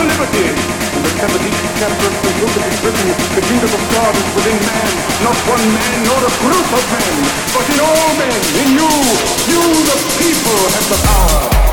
for liberty. And recover these chapters the book is written. The kingdom of God is within man, not one man nor a group of men, but in all men, in you. You, the people, have the power.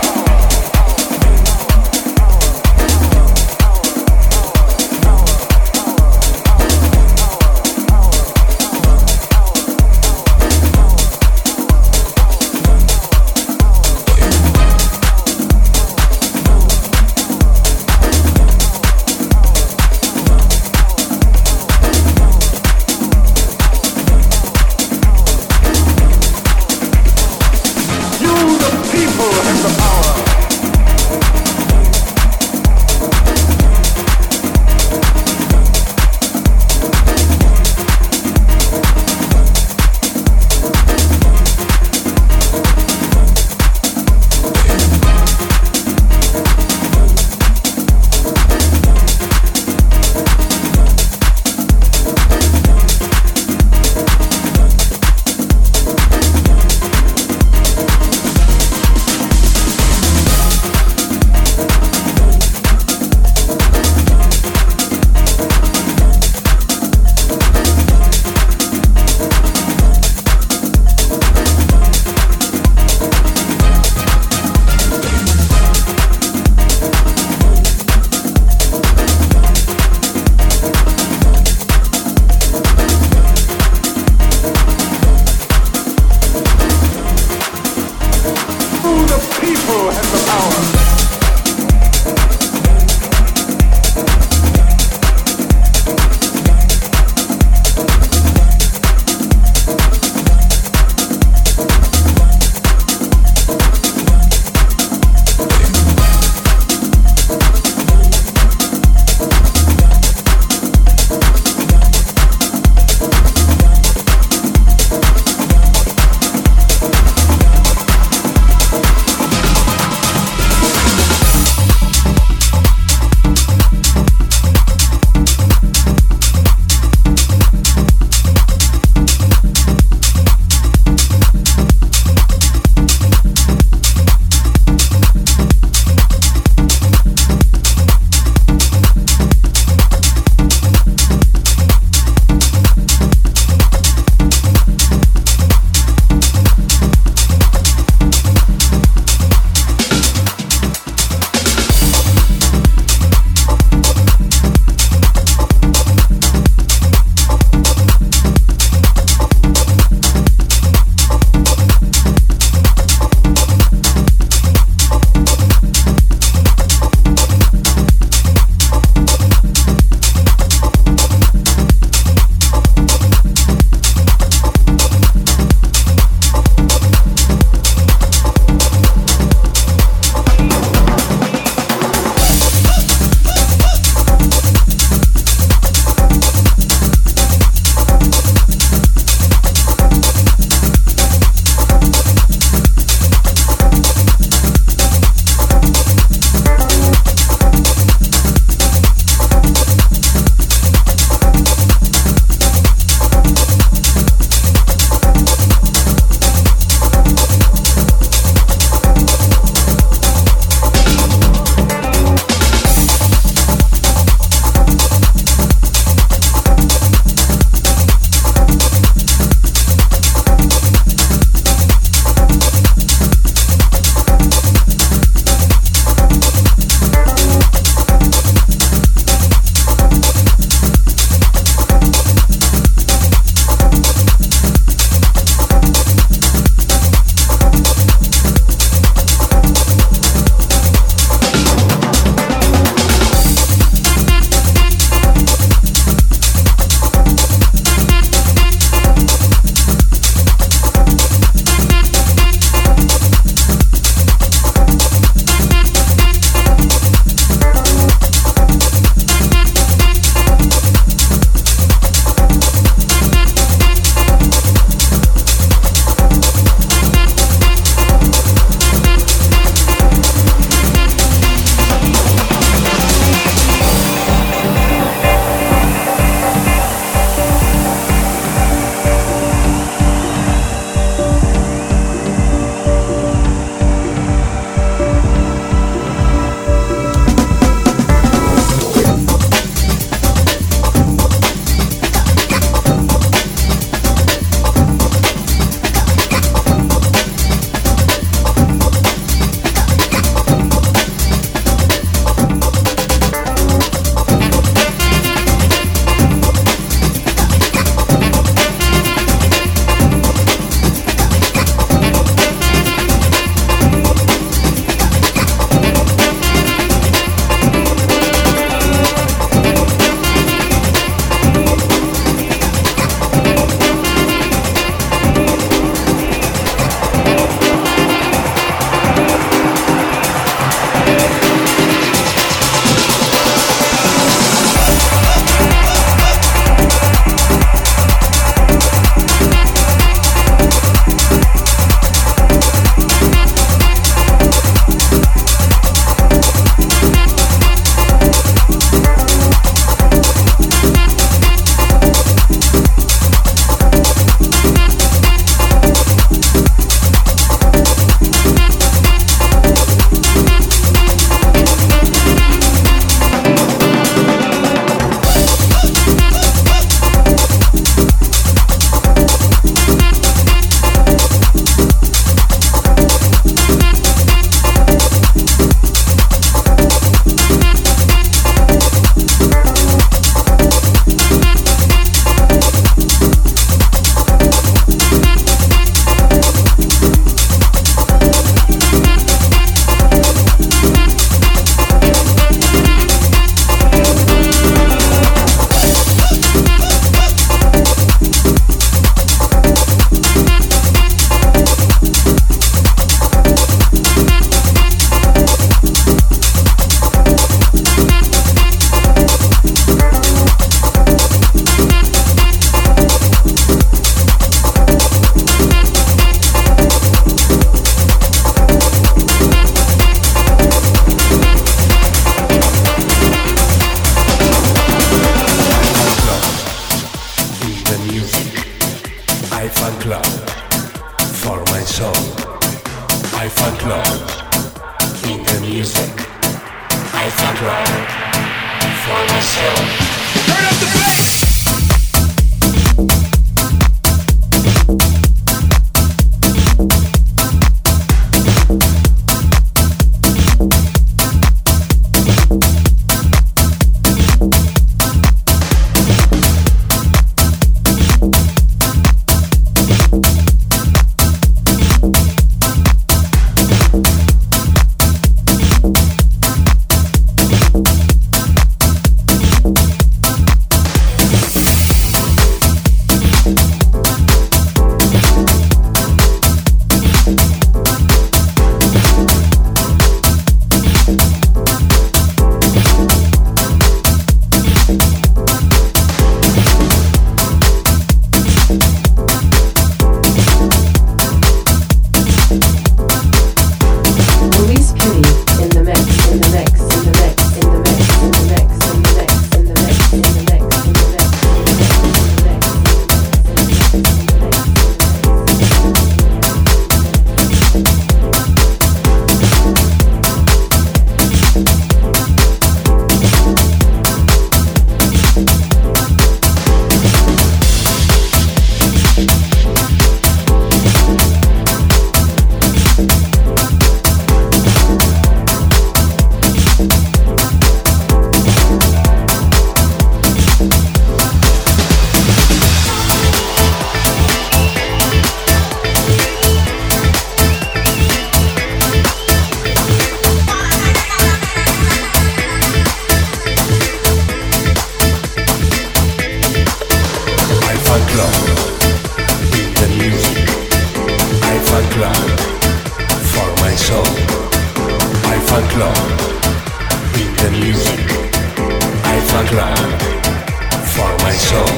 For my soul.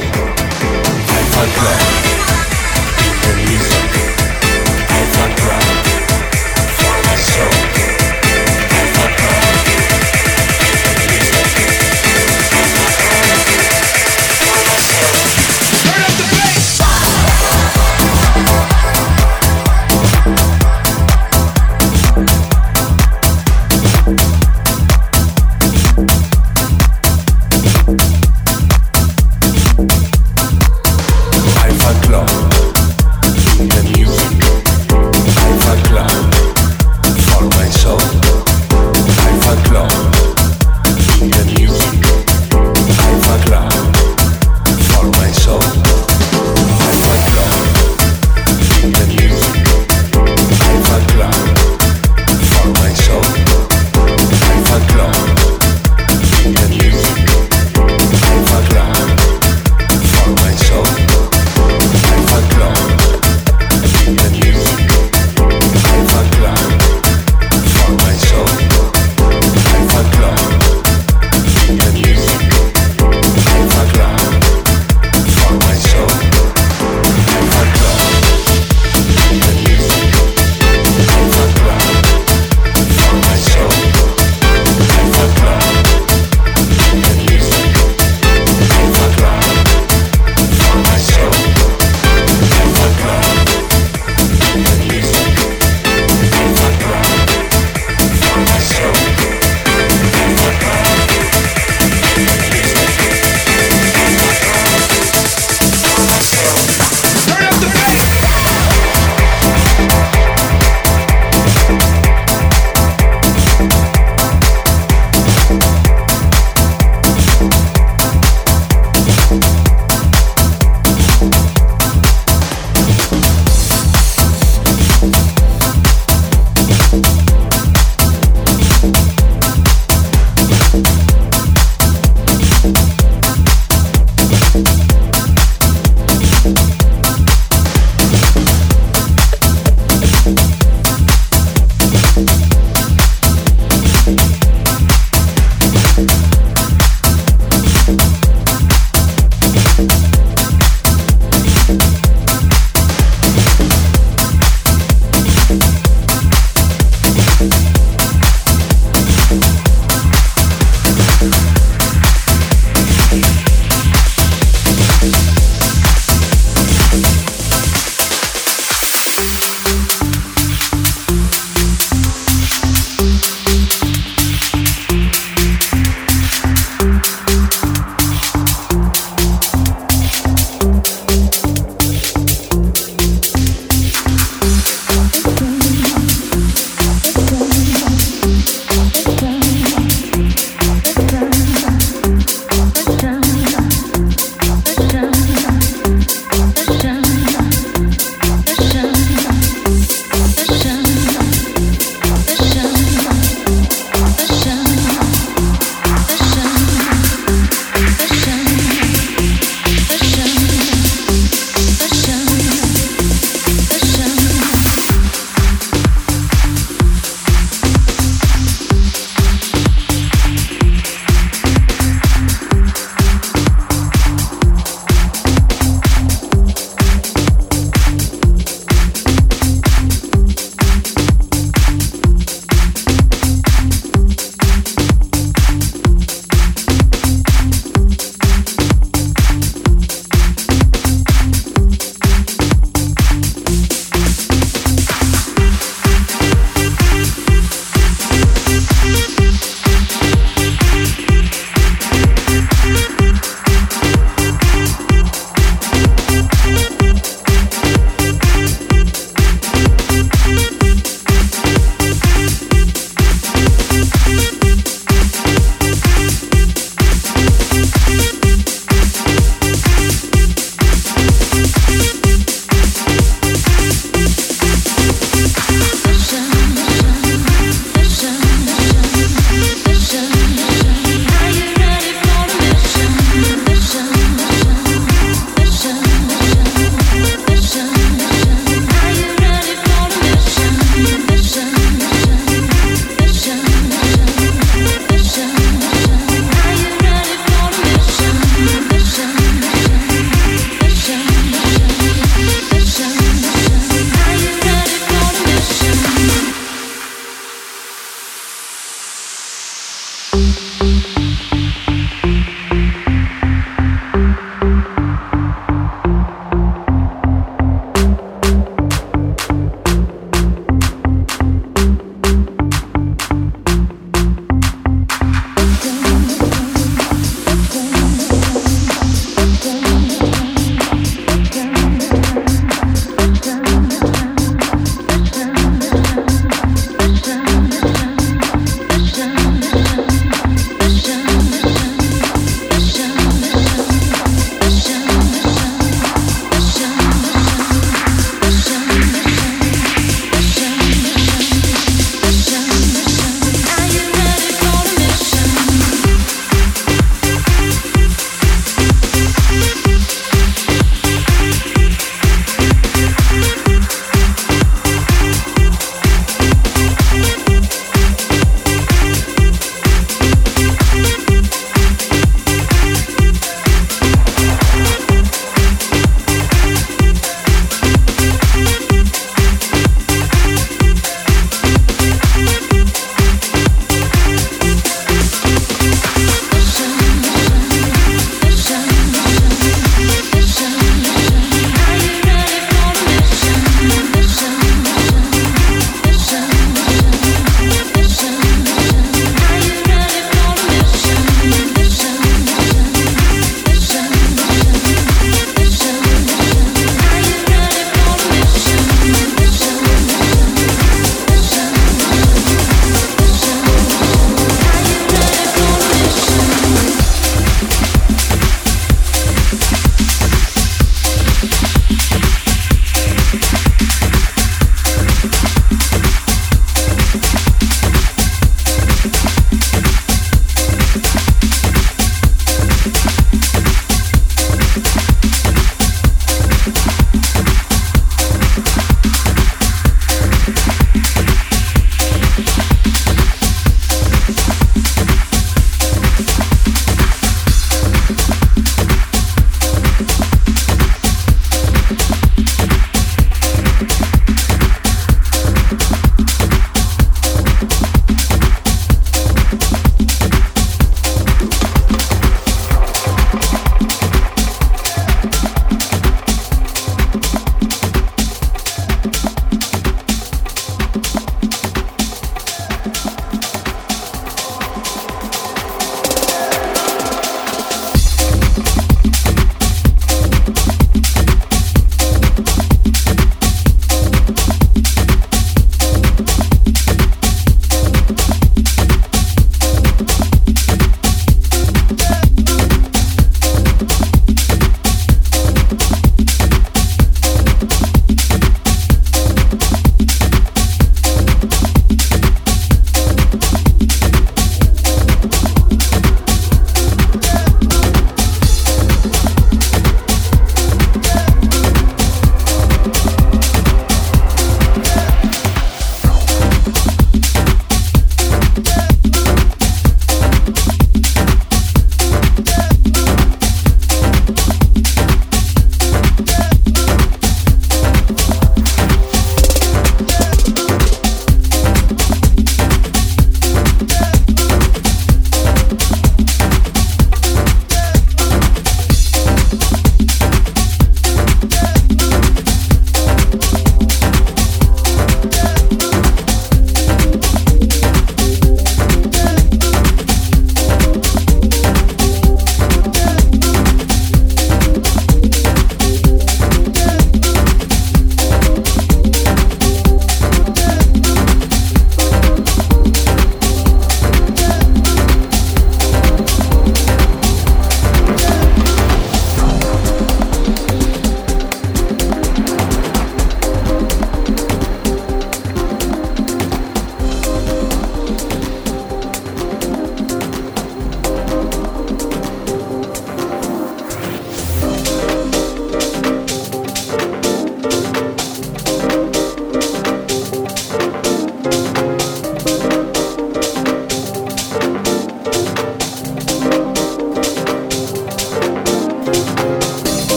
In the music.